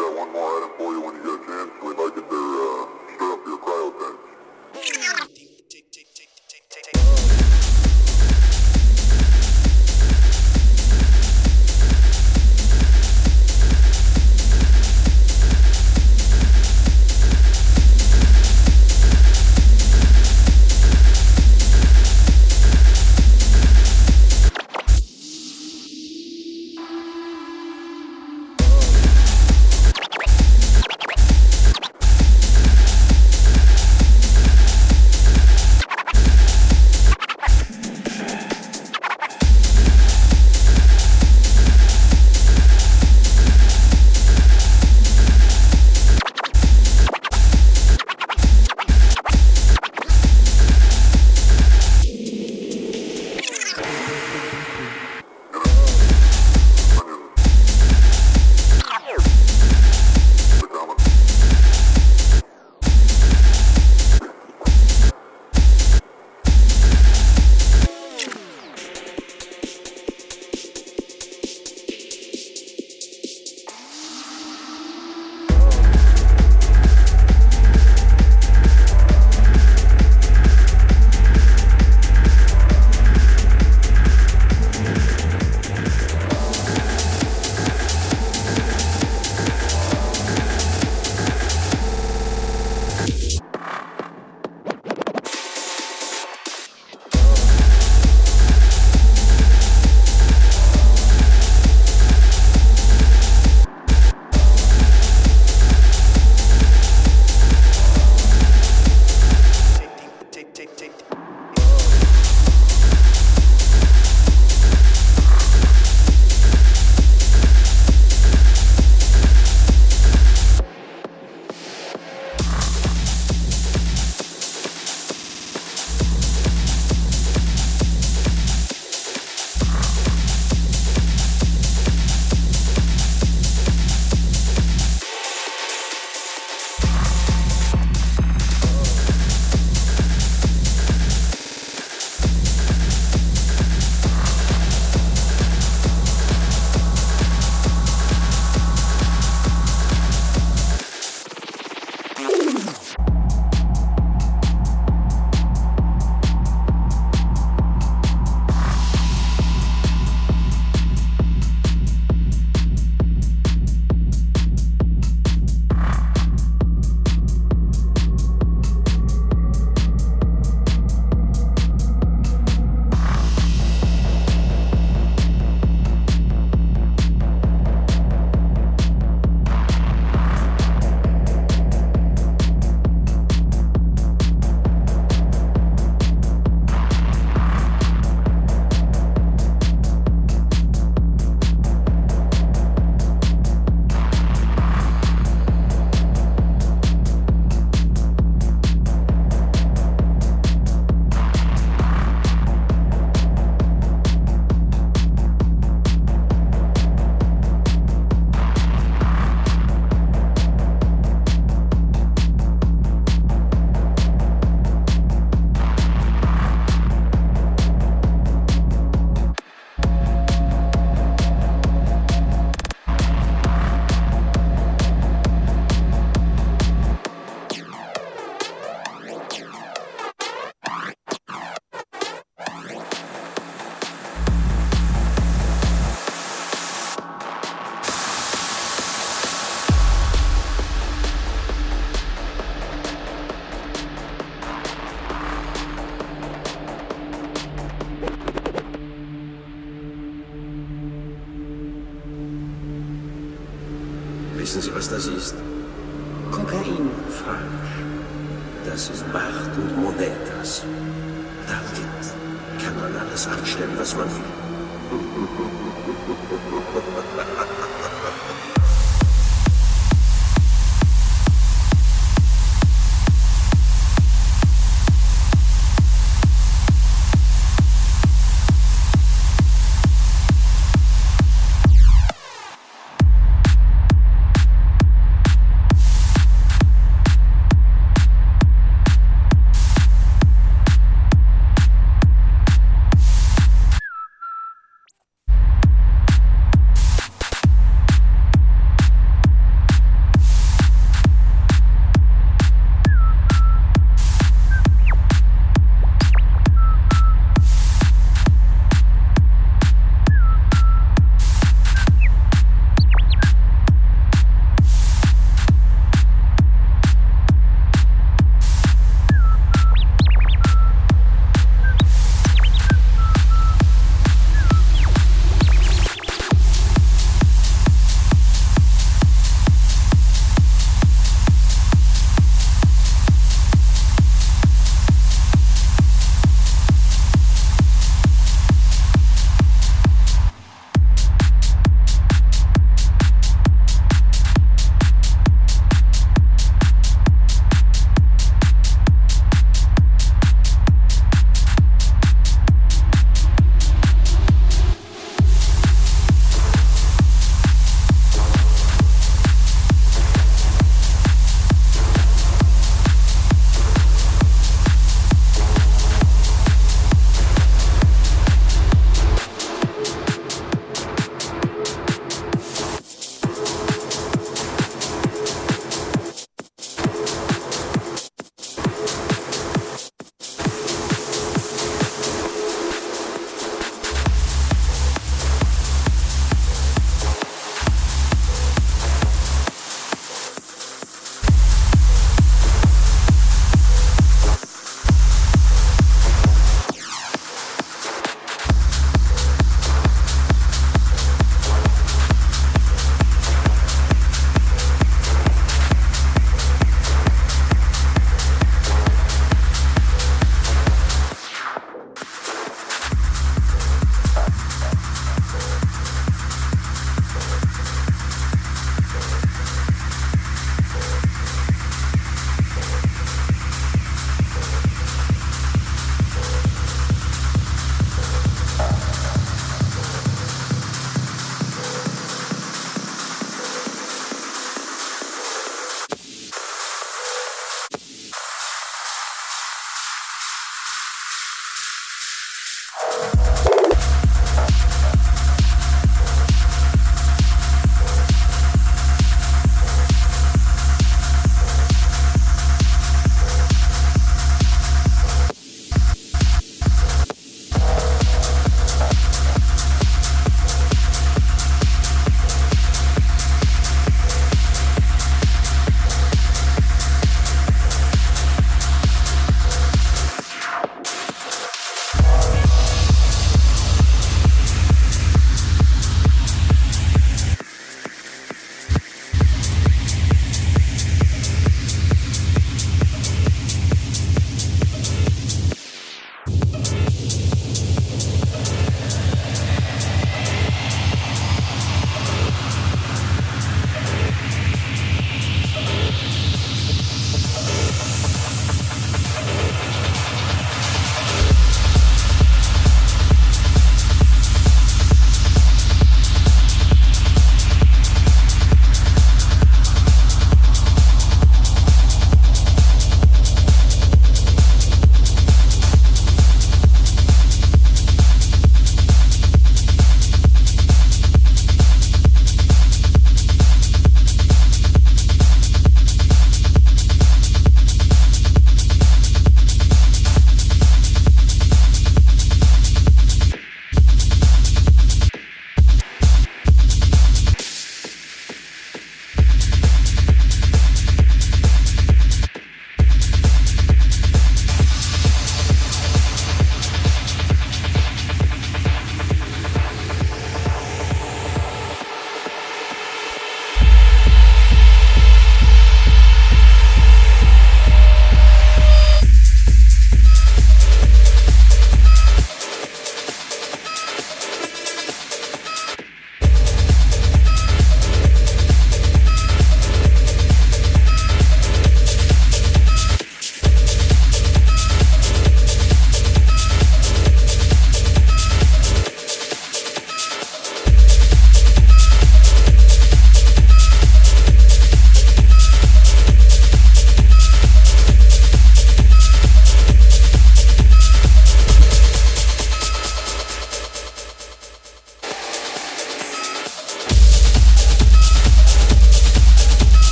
got one more item.